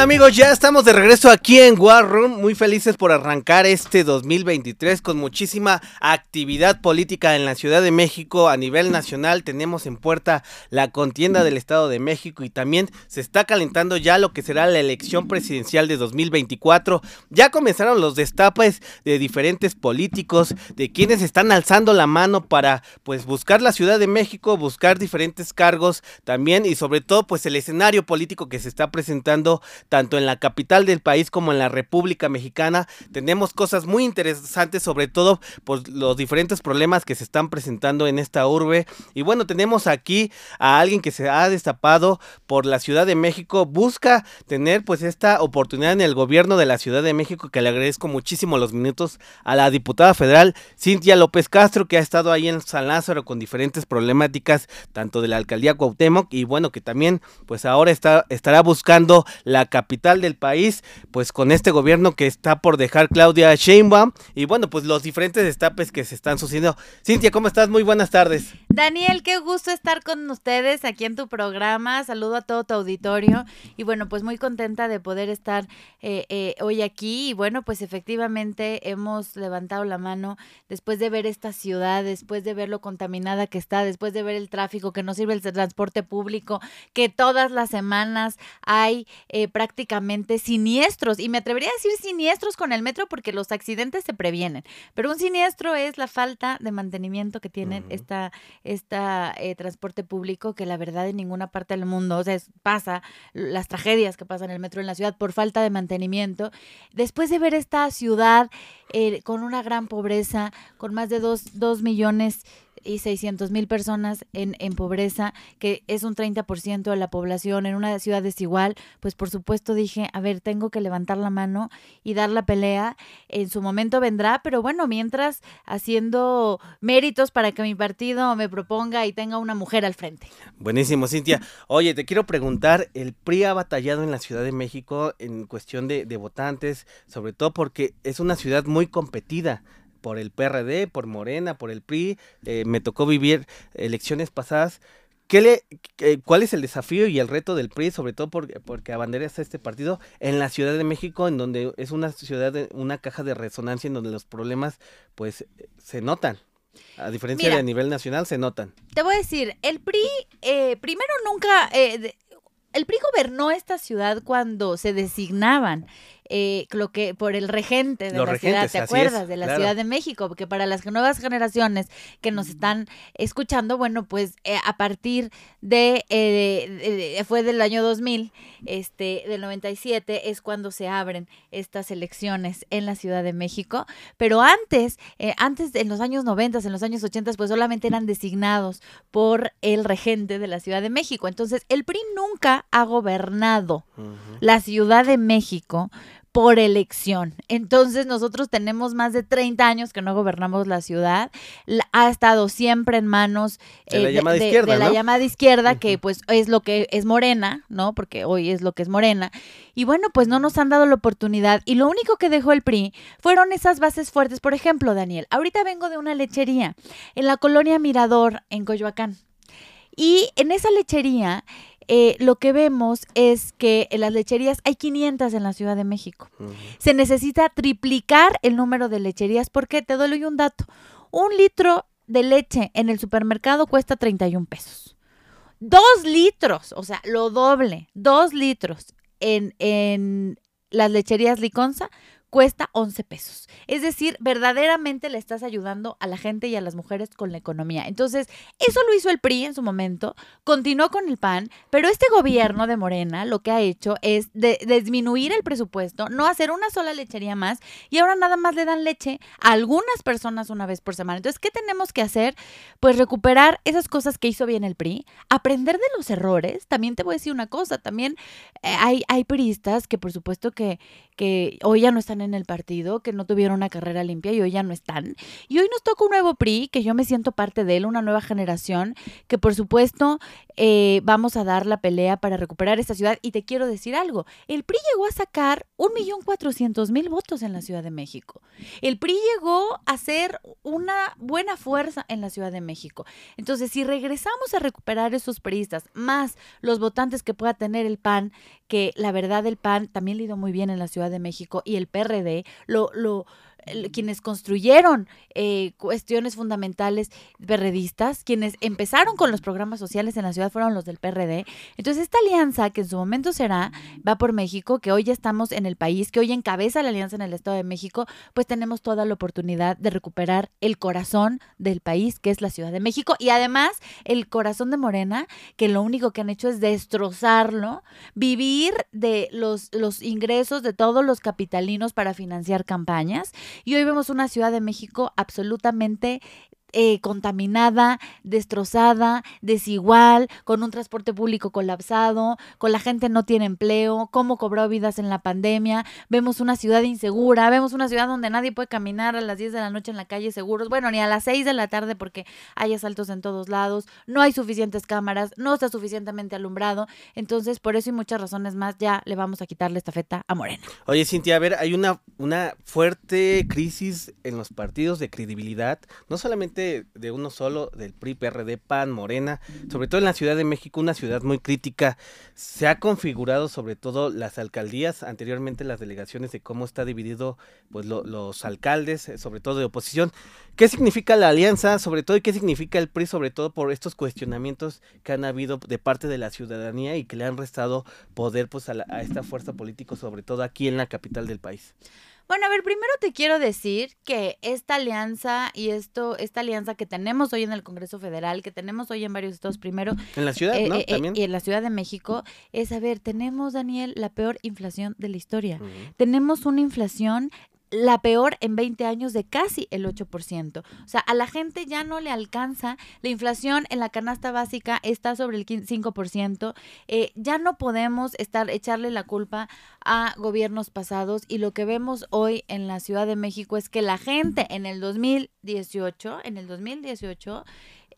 amigos? Ya estamos de regreso aquí en War Room, muy felices por arrancar este 2023 con muchísima actividad política en la Ciudad de México a nivel nacional. Tenemos en puerta la contienda del Estado de México y también se está calentando ya lo que será la elección presidencial de 2024. Ya comenzaron los destapes de diferentes políticos, de quienes están alzando la mano para pues buscar la Ciudad de México, buscar diferentes cargos también y sobre todo pues el escenario político que se está presentando tanto en la capital del país como en la República Mexicana. Tenemos cosas muy interesantes, sobre todo por los diferentes problemas que se están presentando en esta urbe. Y bueno, tenemos aquí a alguien que se ha destapado por la Ciudad de México, busca tener pues esta oportunidad en el gobierno de la Ciudad de México, que le agradezco muchísimo los minutos a la diputada federal Cintia López Castro, que ha estado ahí en San Lázaro con diferentes problemáticas, tanto de la alcaldía Cuauhtémoc, y bueno, que también pues ahora está, estará buscando la capital del país, pues con este gobierno que está por dejar Claudia Sheinbaum y bueno, pues los diferentes destapes que se están sucediendo. Cintia, ¿cómo estás? Muy buenas tardes. Daniel, qué gusto estar con ustedes aquí en tu programa. Saludo a todo tu auditorio y bueno, pues muy contenta de poder estar eh, eh, hoy aquí y bueno, pues efectivamente hemos levantado la mano después de ver esta ciudad, después de ver lo contaminada que está, después de ver el tráfico que no sirve el transporte público, que todas las semanas hay eh, prácticamente siniestros. Y me atrevería a decir siniestros con el metro porque los accidentes se previenen. Pero un siniestro es la falta de mantenimiento que tiene esta, esta eh, transporte público que la verdad en ninguna parte del mundo, o sea, pasa las tragedias que pasan en el metro en la ciudad por falta de mantenimiento. Después de ver esta ciudad eh, con una gran pobreza, con más de dos, dos millones y 600 mil personas en, en pobreza, que es un 30% de la población en una ciudad desigual, pues por supuesto dije, a ver, tengo que levantar la mano y dar la pelea. En su momento vendrá, pero bueno, mientras haciendo méritos para que mi partido me proponga y tenga una mujer al frente. Buenísimo, Cintia. Oye, te quiero preguntar, el PRI ha batallado en la Ciudad de México en cuestión de, de votantes, sobre todo porque es una ciudad muy competida por el PRD, por Morena, por el PRI. Eh, me tocó vivir elecciones pasadas. ¿Qué le, ¿Cuál es el desafío y el reto del PRI, sobre todo porque, porque abanderas a este partido en la Ciudad de México, en donde es una ciudad, una caja de resonancia en donde los problemas pues se notan? A diferencia de a nivel nacional, se notan. Te voy a decir, el PRI, eh, primero nunca, eh, el PRI gobernó esta ciudad cuando se designaban eh, lo que por el regente de la ciudad, ¿te acuerdas? de la Ciudad de México, porque para las nuevas generaciones que nos están escuchando, bueno, pues eh, a partir de, eh, fue del año 2000, este, del 97, es cuando se abren estas elecciones en la Ciudad de México, pero antes, eh, antes en los años 90, en los años 80, pues solamente eran designados por el regente de la Ciudad de México. Entonces, el PRI nunca ha gobernado la Ciudad de México por elección. Entonces nosotros tenemos más de 30 años que no gobernamos la ciudad. ha estado siempre en manos de la eh, llamada izquierda, la llamada izquierda que pues es lo que es Morena, ¿no? Porque hoy es lo que es Morena. Y bueno, pues no nos han dado la oportunidad y lo único que dejó el PRI fueron esas bases fuertes. Por ejemplo, Daniel, ahorita vengo de una lechería en la colonia Mirador en Coyoacán. Y en esa lechería eh, lo que vemos es que en las lecherías hay 500 en la Ciudad de México. Se necesita triplicar el número de lecherías porque te doy un dato. Un litro de leche en el supermercado cuesta 31 pesos. Dos litros, o sea, lo doble, dos litros en, en las lecherías Liconza cuesta 11 pesos. Es decir, verdaderamente le estás ayudando a la gente y a las mujeres con la economía. Entonces, eso lo hizo el PRI en su momento, continuó con el PAN, pero este gobierno de Morena lo que ha hecho es disminuir el presupuesto, no hacer una sola lechería más y ahora nada más le dan leche a algunas personas una vez por semana. Entonces, ¿qué tenemos que hacer? Pues recuperar esas cosas que hizo bien el PRI, aprender de los errores. También te voy a decir una cosa, también eh, hay, hay priistas que por supuesto que, que hoy ya no están en el partido, que no tuvieron una carrera limpia y hoy ya no están. Y hoy nos toca un nuevo PRI, que yo me siento parte de él, una nueva generación, que por supuesto eh, vamos a dar la pelea para recuperar esta ciudad. Y te quiero decir algo, el PRI llegó a sacar un millón cuatrocientos mil votos en la Ciudad de México. El PRI llegó a ser una buena fuerza en la Ciudad de México. Entonces, si regresamos a recuperar esos priistas, más los votantes que pueda tener el PAN, que la verdad el PAN también le muy bien en la Ciudad de México y el PRD lo, lo quienes construyeron eh, cuestiones fundamentales perredistas, quienes empezaron con los programas sociales en la ciudad fueron los del PRD. Entonces, esta alianza, que en su momento será, va por México, que hoy ya estamos en el país, que hoy encabeza la alianza en el Estado de México, pues tenemos toda la oportunidad de recuperar el corazón del país, que es la Ciudad de México, y además el corazón de Morena, que lo único que han hecho es destrozarlo, vivir de los, los ingresos de todos los capitalinos para financiar campañas y hoy vemos una Ciudad de México absolutamente eh, contaminada, destrozada, desigual, con un transporte público colapsado, con la gente no tiene empleo, cómo cobró vidas en la pandemia, vemos una ciudad insegura, vemos una ciudad donde nadie puede caminar a las 10 de la noche en la calle seguros, bueno, ni a las 6 de la tarde porque hay asaltos en todos lados, no hay suficientes cámaras, no está suficientemente alumbrado, entonces por eso y muchas razones más ya le vamos a quitarle esta feta a Morena. Oye, Cintia, a ver, hay una, una fuerte crisis en los partidos de credibilidad, no solamente de uno solo, del PRI, PRD, PAN, Morena, sobre todo en la Ciudad de México, una ciudad muy crítica. Se ha configurado sobre todo las alcaldías, anteriormente las delegaciones de cómo está dividido pues los alcaldes, eh, sobre todo de oposición. ¿Qué significa la alianza, sobre todo, y qué significa el PRI, sobre todo por estos cuestionamientos que han habido de parte de la ciudadanía y que le han restado poder pues a, a esta fuerza política, sobre todo aquí en la capital del país? Bueno, a ver, primero te quiero decir que esta alianza y esto, esta alianza que tenemos hoy en el Congreso Federal, que tenemos hoy en varios estados, primero. En la ciudad, ¿no? Eh, eh, También. y en la Ciudad de México, es, a ver, tenemos, Daniel, la peor inflación de la historia. Tenemos una inflación la peor en 20 años de casi el 8%. O sea, a la gente ya no le alcanza. La inflación en la canasta básica está sobre el 5%. Eh, ya no podemos estar echarle la culpa a gobiernos pasados y lo que vemos hoy en la Ciudad de México es que la gente en el 2018, en el 2018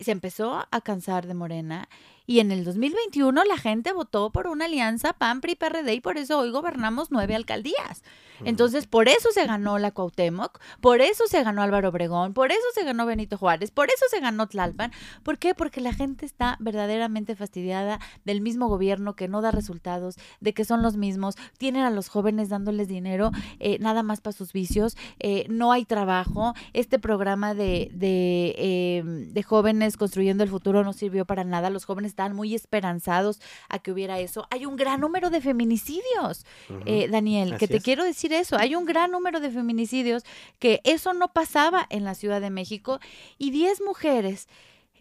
se empezó a cansar de Morena y en el 2021 la gente votó por una alianza PAN, PRI, PRD y por eso hoy gobernamos nueve alcaldías. Entonces, por eso se ganó la Cuauhtémoc, por eso se ganó Álvaro Obregón, por eso se ganó Benito Juárez, por eso se ganó Tlalpan. ¿Por qué? Porque la gente está verdaderamente fastidiada del mismo gobierno que no da resultados, de que son los mismos, tienen a los jóvenes dándoles dinero eh, nada más para sus vicios, eh, no hay trabajo, este programa de, de, em, de jóvenes construyendo el futuro no sirvió para nada, los jóvenes están muy esperanzados a que hubiera eso. Hay un gran número de feminicidios, eh, Daniel, que te quiero decir eso. Hay un gran número de feminicidios que eso no pasaba en la Ciudad de México y 10 mujeres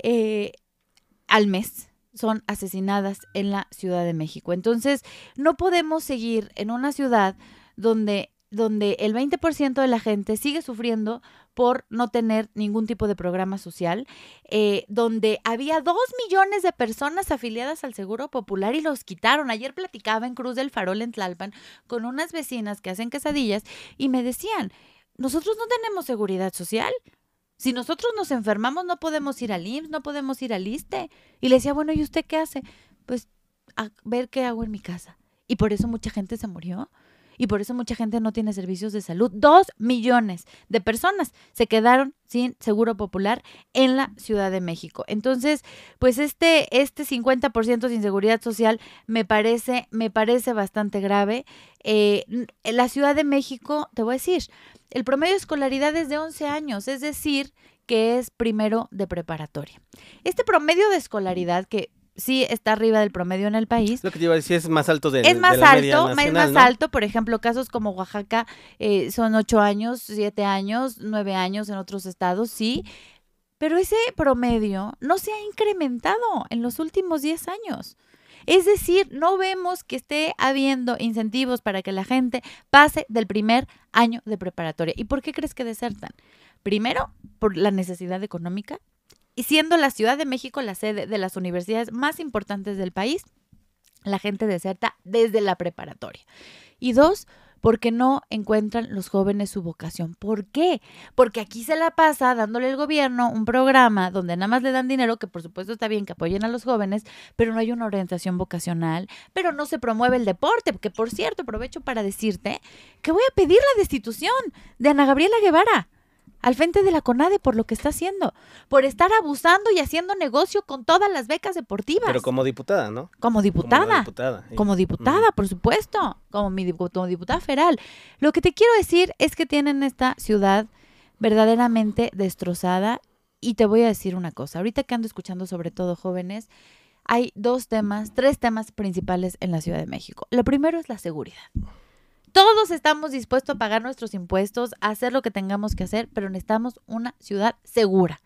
eh, al mes son asesinadas en la Ciudad de México. Entonces, no podemos seguir en una ciudad donde donde el 20% de la gente sigue sufriendo por no tener ningún tipo de programa social, eh, donde había dos millones de personas afiliadas al Seguro Popular y los quitaron. Ayer platicaba en Cruz del Farol en Tlalpan con unas vecinas que hacen quesadillas y me decían, nosotros no tenemos seguridad social. Si nosotros nos enfermamos no podemos ir al IMSS, no podemos ir al ISTE. Y le decía, bueno, ¿y usted qué hace? Pues a ver qué hago en mi casa. Y por eso mucha gente se murió y por eso mucha gente no tiene servicios de salud. Dos millones de personas se quedaron sin seguro popular en la Ciudad de México. Entonces, pues este, este 50% sin seguridad social me parece, me parece bastante grave. Eh, en la Ciudad de México, te voy a decir, el promedio de escolaridad es de 11 años, es decir, que es primero de preparatoria. Este promedio de escolaridad que sí está arriba del promedio en el país. Lo que te iba a decir es más alto de Es más alto, es más alto. Por ejemplo, casos como Oaxaca eh, son ocho años, siete años, nueve años en otros estados, sí. Pero ese promedio no se ha incrementado en los últimos diez años. Es decir, no vemos que esté habiendo incentivos para que la gente pase del primer año de preparatoria. ¿Y por qué crees que desertan? Primero, por la necesidad económica y siendo la Ciudad de México la sede de las universidades más importantes del país, la gente deserta desde la preparatoria. Y dos, porque no encuentran los jóvenes su vocación. ¿Por qué? Porque aquí se la pasa dándole el gobierno un programa donde nada más le dan dinero, que por supuesto está bien que apoyen a los jóvenes, pero no hay una orientación vocacional, pero no se promueve el deporte, porque por cierto, aprovecho para decirte que voy a pedir la destitución de Ana Gabriela Guevara al frente de la CONADE por lo que está haciendo, por estar abusando y haciendo negocio con todas las becas deportivas. Pero como diputada, ¿no? Como diputada. Como diputada, como diputada por supuesto, como, mi, como diputada federal. Lo que te quiero decir es que tienen esta ciudad verdaderamente destrozada y te voy a decir una cosa, ahorita que ando escuchando sobre todo jóvenes, hay dos temas, tres temas principales en la Ciudad de México. Lo primero es la seguridad. Todos estamos dispuestos a pagar nuestros impuestos, a hacer lo que tengamos que hacer, pero necesitamos una ciudad segura.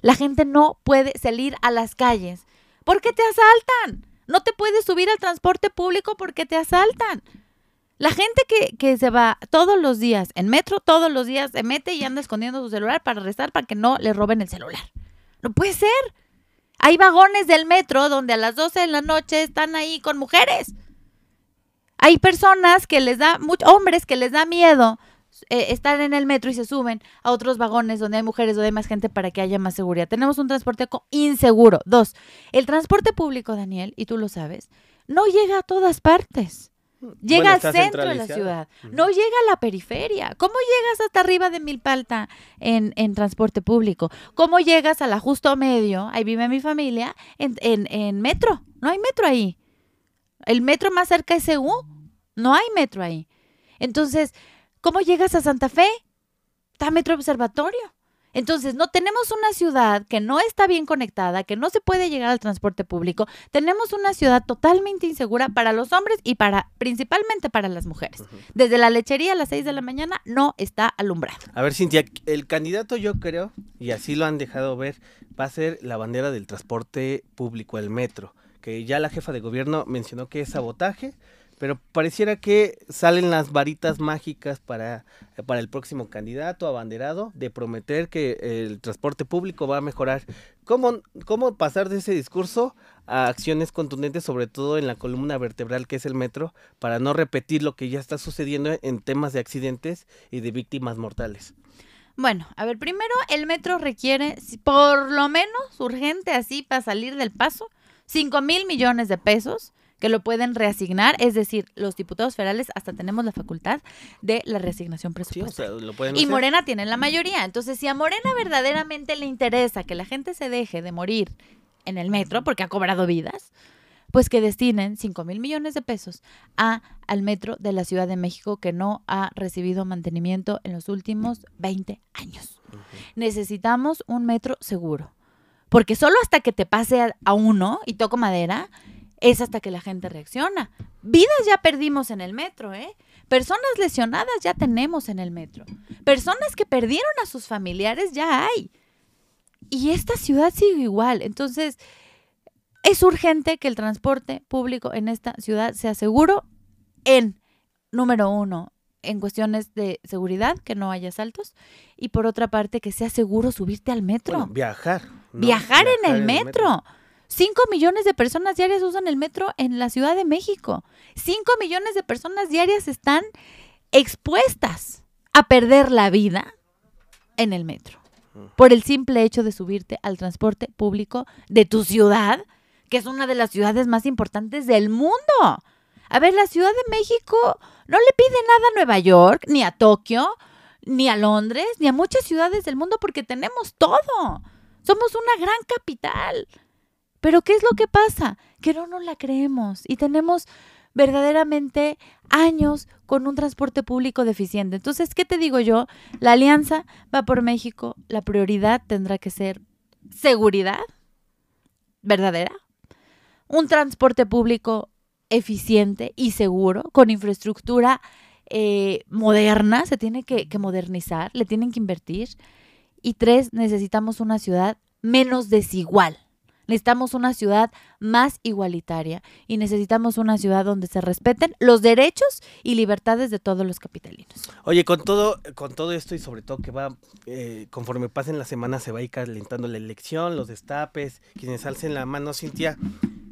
La gente no puede salir a las calles porque te asaltan. No te puedes subir al transporte público porque te asaltan. La gente que, que, se va todos los días en metro, todos los días se mete y anda escondiendo su celular para rezar para que no le roben el celular. No puede ser. Hay vagones del metro donde a las 12 de la noche están ahí con mujeres. Hay personas que les da, hombres que les da miedo eh, estar en el metro y se suben a otros vagones donde hay mujeres, donde hay más gente para que haya más seguridad. Tenemos un transporte inseguro. Dos, el transporte público, Daniel, y tú lo sabes, no llega a todas partes. Llega al centro de la ciudad, no llega a la periferia. ¿Cómo llegas hasta arriba de Milpalta en, en transporte público? ¿Cómo llegas a la justo medio? Ahí vive mi familia, en, en, en metro. No hay metro ahí. El metro más cerca es EU. No hay metro ahí. Entonces, ¿cómo llegas a Santa Fe? Está Metro Observatorio. Entonces, no tenemos una ciudad que no está bien conectada, que no se puede llegar al transporte público. Tenemos una ciudad totalmente insegura para los hombres y para principalmente para las mujeres. Desde la lechería a las 6 de la mañana no está alumbrado. A ver, Cintia, el candidato yo creo, y así lo han dejado ver, va a ser la bandera del transporte público, el metro que ya la jefa de gobierno mencionó que es sabotaje, pero pareciera que salen las varitas mágicas para, para el próximo candidato abanderado de prometer que el transporte público va a mejorar. ¿Cómo, ¿Cómo pasar de ese discurso a acciones contundentes, sobre todo en la columna vertebral que es el metro, para no repetir lo que ya está sucediendo en temas de accidentes y de víctimas mortales? Bueno, a ver, primero el metro requiere, por lo menos urgente así para salir del paso, 5 mil millones de pesos que lo pueden reasignar, es decir, los diputados federales hasta tenemos la facultad de la reasignación presupuestaria. y Morena tiene la mayoría. Entonces, si a Morena verdaderamente le interesa que la gente se deje de morir en el metro, porque ha cobrado vidas, pues que destinen 5 mil millones de pesos a, al metro de la Ciudad de México que no ha recibido mantenimiento en los últimos 20 años. Necesitamos un metro seguro porque solo hasta que te pase a, uno y toco madera, es hasta que la gente reacciona. Vidas ya perdimos en el metro, ¿eh? Personas lesionadas ya tenemos en el metro. Personas que perdieron a sus familiares ya hay. Y esta ciudad sigue igual. Entonces, es urgente que el transporte público en esta ciudad sea seguro en, número uno, en cuestiones de seguridad, que no haya saltos, y por otra parte, que sea seguro subirte al metro. viajar. Viajar, en, el, metro. Cinco millones de personas diarias usan el metro en la Ciudad de México. Cinco millones de personas diarias están expuestas a perder la vida en el metro. Por el simple hecho de subirte al transporte público de tu ciudad, que es una de las ciudades más importantes del mundo. A ver, la Ciudad de México no le pide nada a Nueva York, ni a Tokio, ni a Londres, ni a muchas ciudades del mundo porque tenemos todo. Somos una gran capital. Pero ¿qué es lo que pasa? Que no nos la creemos y tenemos verdaderamente años con un transporte público deficiente. Entonces, ¿qué te digo yo? La alianza va por México. La prioridad tendrá que ser seguridad verdadera, un transporte público eficiente y seguro, con infraestructura eh, moderna, se tiene que modernizar, le tienen que invertir. Y tres, necesitamos una ciudad menos desigual. Necesitamos una ciudad más igualitaria y necesitamos una ciudad donde se respeten los derechos y libertades de todos los capitalinos. Oye, con todo, con todo esto y sobre todo que va, eh, conforme pasen las semanas se va a ir calentando la elección, los destapes, quienes alcen la mano, Cintia,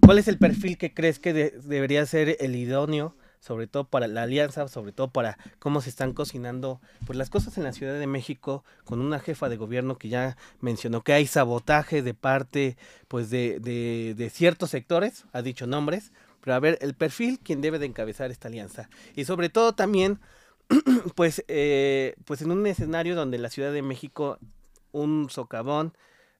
¿cuál es el perfil que crees que debería ser el idóneo sobre todo para la alianza, sobre todo para cómo se están cocinando pues las cosas en la Ciudad de México con una jefa de gobierno que ya mencionó que hay sabotaje de parte pues de, de, de ciertos sectores, ha dicho nombres, pero a ver el perfil quien debe de encabezar esta alianza y sobre todo también pues eh, pues en un escenario donde la Ciudad de México un socavón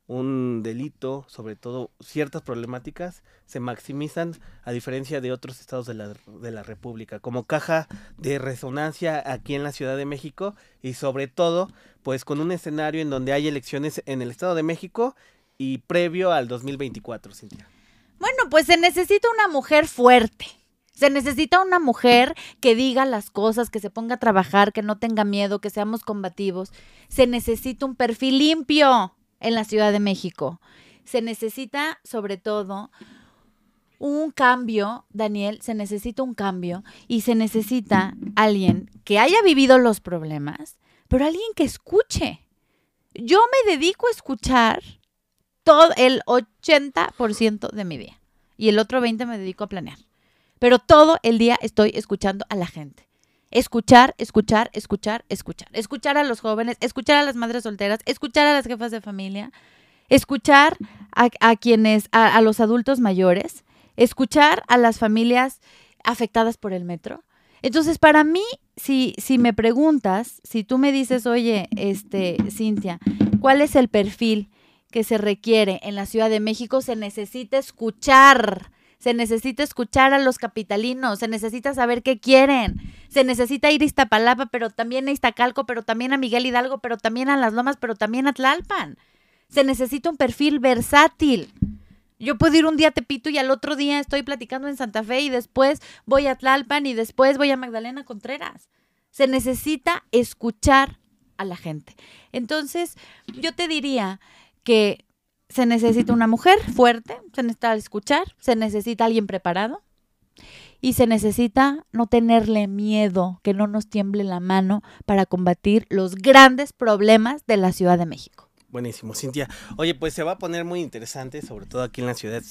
un delito, sobre todo ciertas problemáticas, se maximizan a diferencia de otros estados de la, de la República, como caja de resonancia aquí en la Ciudad de México y sobre todo, pues con un escenario en donde hay elecciones en el Estado de México y previo al 2024, Cintia. Bueno, pues se necesita una mujer fuerte. Se necesita una mujer que diga las cosas, que se ponga a trabajar, que no tenga miedo, que seamos combativos. Se necesita un perfil limpio en la Ciudad de México. Se necesita, sobre todo, un cambio, Daniel, se necesita un cambio y se necesita alguien que haya vivido los problemas, pero alguien que escuche. Yo me dedico a escuchar todo el 80% de mi día y el otro 20 me dedico a planear. Pero todo el día estoy escuchando a la gente. Escuchar, escuchar, escuchar, escuchar. Escuchar a los jóvenes, escuchar a las madres solteras, escuchar a las jefas de familia, escuchar a, quienes, a, los adultos mayores, escuchar a las familias afectadas por el metro. Entonces, para mí, si, si me preguntas, si tú me dices, oye, este, Cintia, ¿cuál es el perfil que se requiere en la Ciudad de México? Se necesita escuchar se necesita escuchar a los capitalinos, se necesita saber qué quieren, se necesita ir a Iztapalapa, pero también a Iztacalco, pero también a Miguel Hidalgo, pero también a Las Lomas, pero también a Tlalpan. Se necesita un perfil versátil. Yo puedo ir un día a Tepito y al otro día estoy platicando en Santa Fe y después voy a Tlalpan y después voy a Magdalena Contreras. Se necesita escuchar a la gente. Entonces, yo te diría que se necesita una mujer fuerte, se necesita escuchar, se necesita alguien preparado y se necesita no tenerle miedo, que no nos tiemble la mano para combatir los grandes problemas de la Ciudad de México. Buenísimo, Cintia. Oye, pues se va a poner muy interesante, sobre todo aquí en la Ciudad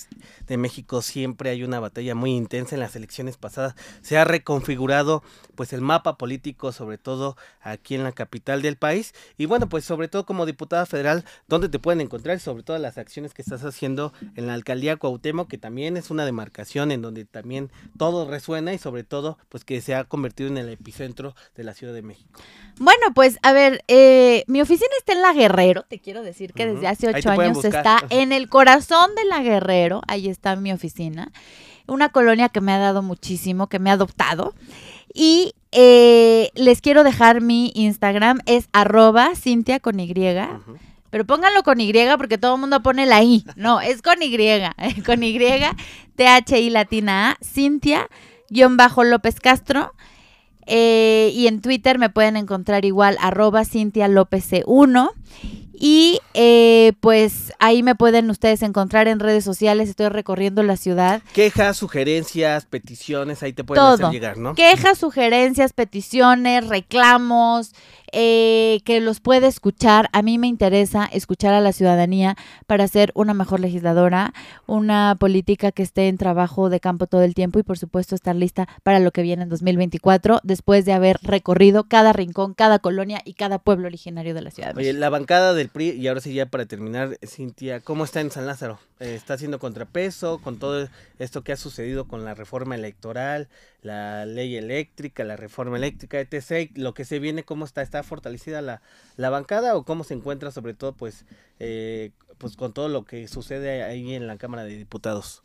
de México siempre hay una batalla muy intensa en las elecciones pasadas. Se ha reconfigurado pues el mapa político, sobre todo aquí en la capital del país. Y bueno, pues sobre todo como diputada federal, ¿dónde te pueden encontrar? Sobre todo las acciones que estás haciendo en la alcaldía Cuauhtémoc, que también es una demarcación en donde también todo resuena y sobre todo pues que se ha convertido en el epicentro de la Ciudad de México. Bueno, pues a ver, eh, mi oficina está en La Guerrero, te quiero decir que desde hace ocho años está en el corazón de La Guerrero, ahí está mi oficina, una colonia que me ha dado muchísimo, que me ha adoptado. Y eh, les quiero dejar mi Instagram, es arroba Cintia con Y. Pero pónganlo con Y porque todo el mundo pone la I. No, es con Y. con Y, T-H-I latina A, Cintia, guion bajo López Castro. Eh, y en Twitter me pueden encontrar igual, arroba Cintia López C1. Y eh, pues ahí me pueden ustedes encontrar en redes sociales, estoy recorriendo la ciudad. Quejas, sugerencias, peticiones, ahí te pueden hacer llegar, ¿no? Quejas, sugerencias, peticiones, reclamos, eh, que los puede escuchar. A mí me interesa escuchar a la ciudadanía para ser una mejor legisladora, una política que esté en trabajo de campo todo el tiempo y por supuesto estar lista para lo que viene en 2024 después de haber recorrido cada rincón, cada colonia y cada pueblo originario de la ciudad. Oye, la bancada del PRI, y ahora sí ya para terminar, Cintia, ¿cómo está en San Lázaro? Eh, ¿Está haciendo contrapeso con todo esto que ha sucedido con la reforma electoral, la ley eléctrica, la reforma eléctrica, etc. Lo que se viene, ¿cómo está? ¿Está fortalecida la, la bancada o cómo se encuentra sobre todo pues, eh, pues con todo lo que sucede ahí en la Cámara de Diputados?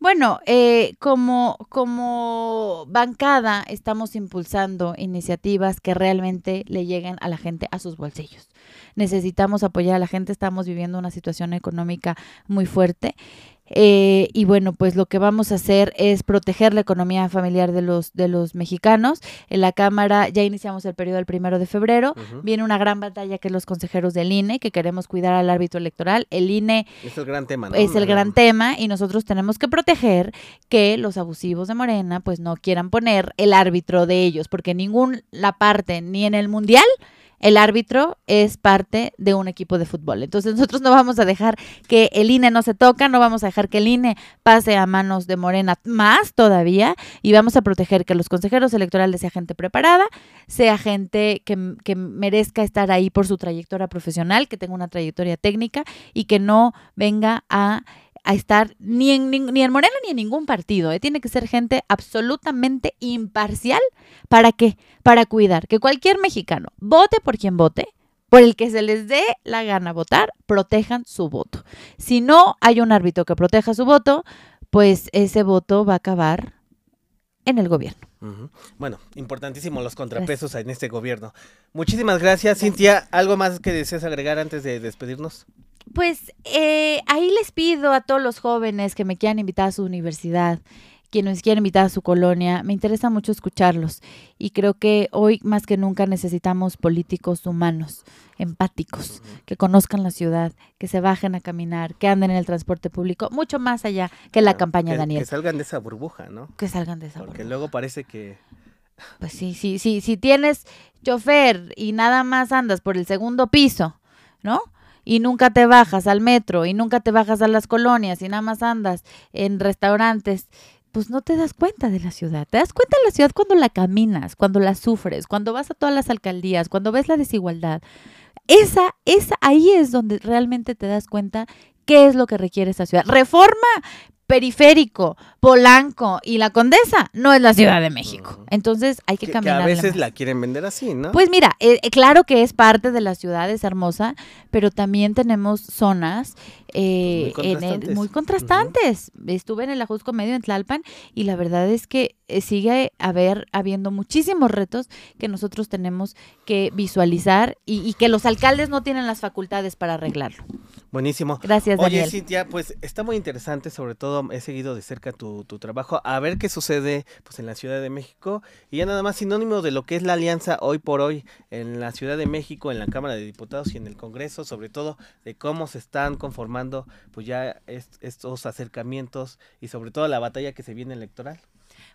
Bueno, eh, como, como bancada estamos impulsando iniciativas que realmente le lleguen a la gente a sus bolsillos. Necesitamos apoyar a la gente, estamos viviendo una situación económica muy fuerte eh, y bueno, pues lo que vamos a hacer es proteger la economía familiar de los, de los mexicanos. En la Cámara ya iniciamos el periodo del primero de febrero. Viene una gran batalla que es los consejeros del INE, que queremos cuidar al árbitro electoral. El INE es el gran tema, Es el gran tema y nosotros tenemos que proteger que los abusivos de Morena pues no quieran poner el árbitro de ellos, porque ningún la parte ni en el mundial el árbitro es parte de un equipo de fútbol. Entonces nosotros no vamos a dejar que el INE no se toca, no vamos a dejar que el INE pase a manos de Morena más todavía y vamos a proteger que los consejeros electorales sea gente preparada, sea gente que, que merezca estar ahí por su trayectoria profesional, que tenga una trayectoria técnica y que no venga a a estar ni en, ni en Morena ni en ningún partido. ¿eh? Tiene que ser gente absolutamente imparcial. ¿Para qué? Para cuidar que cualquier mexicano, vote por quien vote, por el que se les dé la gana votar, protejan su voto. Si no hay un árbitro que proteja su voto, pues ese voto va a acabar en el gobierno. Bueno, importantísimo los contrapesos en este gobierno. Muchísimas gracias, Cintia. ¿Algo más que deseas agregar antes de despedirnos? Pues eh, ahí les pido a todos los jóvenes que me quieran invitar a su universidad, quienes quieran invitar a su colonia, me interesa mucho escucharlos y creo que hoy más que nunca necesitamos políticos humanos, empáticos, que conozcan la ciudad, que se bajen a caminar, que anden en el transporte público, mucho más allá que la campaña Daniel. Que salgan de esa burbuja, ¿no? Que salgan de esa burbuja. Porque luego parece que... Pues sí, sí, sí, si tienes chofer y nada más andas por el segundo piso, ¿no? y nunca te bajas al metro y nunca te bajas a las colonias y nada más andas en restaurantes, pues no te das cuenta de la ciudad. Te das cuenta de la ciudad cuando la caminas, cuando la sufres, cuando vas a todas las alcaldías, cuando ves la desigualdad. Esa, esa, ahí es donde realmente te das cuenta qué es lo que requiere esa ciudad. Reforma, periférico, Polanco y la Condesa no es la Ciudad de México. Entonces hay que, caminar. a veces la quieren vender así, ¿no? Pues mira, eh, eh, claro que es parte de la ciudad, es hermosa, pero también tenemos zonas eh, muy contrastantes. Estuve en el Ajusco Medio en Tlalpan y la verdad es que sigue haber, habiendo muchísimos retos que nosotros tenemos que visualizar y, y que los alcaldes no tienen las facultades para arreglarlo. Buenísimo. Gracias, Daniel. Oye, Cintia, pues está muy interesante, sobre todo he seguido de cerca tu, tu, trabajo, a ver qué sucede pues en la Ciudad de México y ya nada más sinónimo de lo que es la alianza hoy por hoy en la Ciudad de México, en la Cámara de Diputados y en el Congreso, sobre todo de cómo se están conformando pues ya estos acercamientos y sobre todo la batalla que se viene electoral.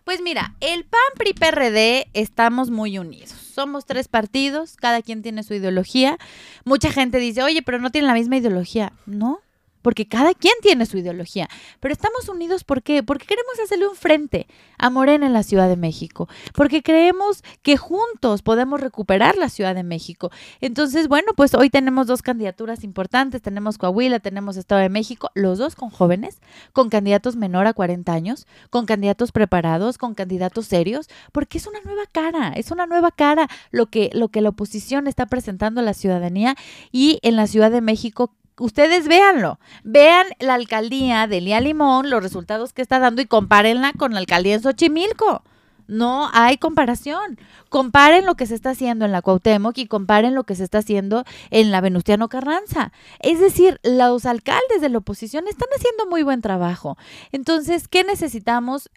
Pues mira, el PAN, PRI, PRD estamos muy unidos. Somos tres partidos, cada quien tiene su ideología. Mucha gente dice, oye, pero no tienen la misma ideología. No, porque cada quien tiene su ideología. Pero estamos unidos, ¿por qué? Porque queremos hacerle un frente a Morena en la Ciudad de México, porque creemos que juntos podemos recuperar la Ciudad de México. Entonces, bueno, pues hoy tenemos dos candidaturas importantes, tenemos Coahuila, tenemos Estado de México, los dos con jóvenes, con candidatos menor a 40 años, con candidatos preparados, con candidatos serios, porque es una nueva cara, es una nueva cara lo que, lo que la oposición está presentando a la ciudadanía y en la Ciudad de México ustedes véanlo. Vean la alcaldía de Lía Limón, los resultados que está dando y compárenla con la alcaldía en Xochimilco. No hay comparación. Comparen lo que se está haciendo en la Cuauhtémoc y comparen lo que se está haciendo en la Venustiano Carranza. Es decir, los alcaldes de la oposición están haciendo muy buen trabajo. Entonces, ¿qué necesitamos?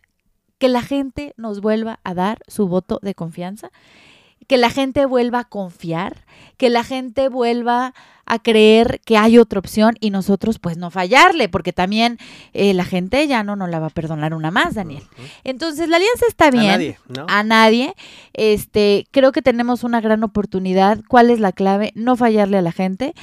Que la gente nos vuelva a dar su voto de confianza, que la gente vuelva a confiar, que la gente vuelva a creer que hay otra opción y nosotros pues no fallarle, porque también eh, la gente ya no nos la va a perdonar una más, Daniel. Entonces la alianza está bien. A nadie, ¿no? A nadie. Este, creo que tenemos una gran oportunidad. ¿Cuál es la clave? No fallarle a la gente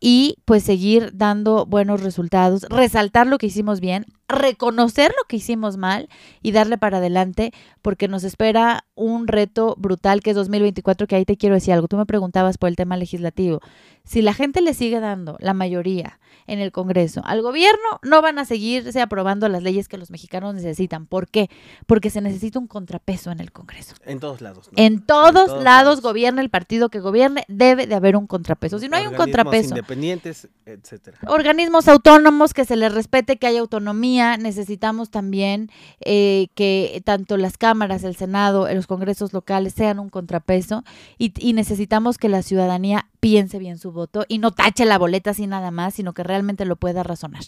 y pues seguir dando buenos resultados, resaltar lo que hicimos bien, reconocer lo que hicimos mal y darle para adelante porque nos espera un reto brutal que es 2024, que ahí te quiero decir algo. Tú me preguntabas por el tema legislativo. Si la gente le sigue dando la mayoría en el Congreso al gobierno, no van a seguirse aprobando las leyes que los mexicanos necesitan. ¿Por qué? Porque se necesita un contrapeso en el Congreso. En todos lados. En, todos lados, gobierna el partido que gobierne, debe de haber un contrapeso. Si no hay un contrapeso. Independientes, etcétera. Organismos autónomos que se les respete, que haya autonomía. Necesitamos también eh, que tanto las cámaras, el Senado, los congresos locales sean un contrapeso y, y necesitamos que la ciudadanía piense bien su voto y no tache la boleta así nada más, sino que realmente lo pueda razonar.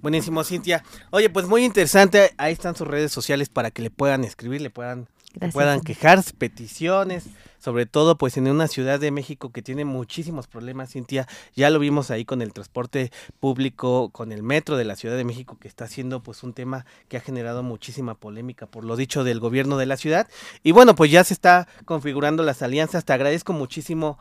Buenísimo, Cintia. Oye, pues muy interesante. Ahí están sus redes sociales para que le puedan escribir, le puedan, puedan quejar, peticiones, sobre todo pues en una ciudad de México que tiene muchísimos problemas, Cintia, ya lo vimos ahí con el transporte público, con el metro de la Ciudad de México que está siendo pues un tema que ha generado muchísima polémica por lo dicho del gobierno de la ciudad. Y bueno pues ya se está configurando las alianzas, te agradezco muchísimo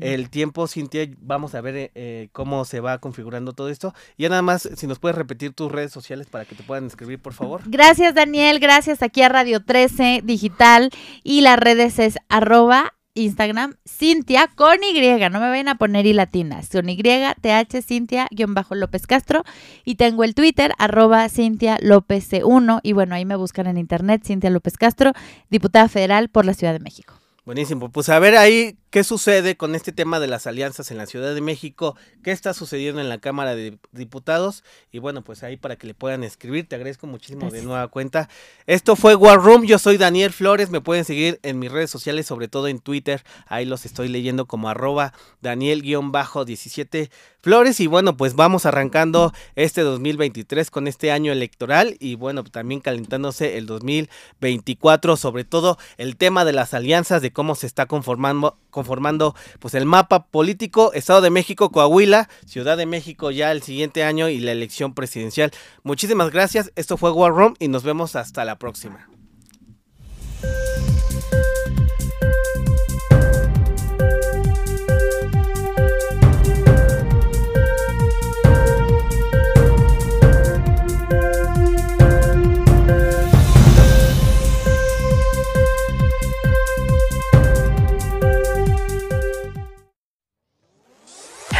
el tiempo Cintia, vamos a ver eh, eh, cómo se va configurando todo esto. Y ya nada más si nos puedes repetir tus redes sociales para que te puedan escribir por favor. Gracias Daniel, gracias aquí a Radio 13 Digital y las redes es arroba Instagram, Cintia con Y, no me vayan a poner y latinas, con Y, TH, Cintia, guion bajo López Castro, y tengo el Twitter, arroba Cintia López C1, y bueno, ahí me buscan en internet, Cintia López Castro, diputada federal por la Ciudad de México. Buenísimo, pues a ver ahí qué sucede con este tema de las alianzas en la Ciudad de México, qué está sucediendo en la Cámara de Diputados y bueno, pues ahí para que le puedan escribir, te agradezco muchísimo de nueva cuenta. Esto fue War Room, yo soy Daniel Flores, me pueden seguir en mis redes sociales, sobre todo en Twitter, ahí los estoy leyendo como arroba Daniel-17 Flores y bueno, pues vamos arrancando este 2023 con este año electoral y bueno, también calentándose el 2024, sobre todo el tema de las alianzas, de cómo se está conformando, conformando pues el mapa político, Estado de México, Coahuila, Ciudad de México ya el siguiente año y la elección presidencial. Muchísimas gracias, esto fue War Room y nos vemos hasta la próxima.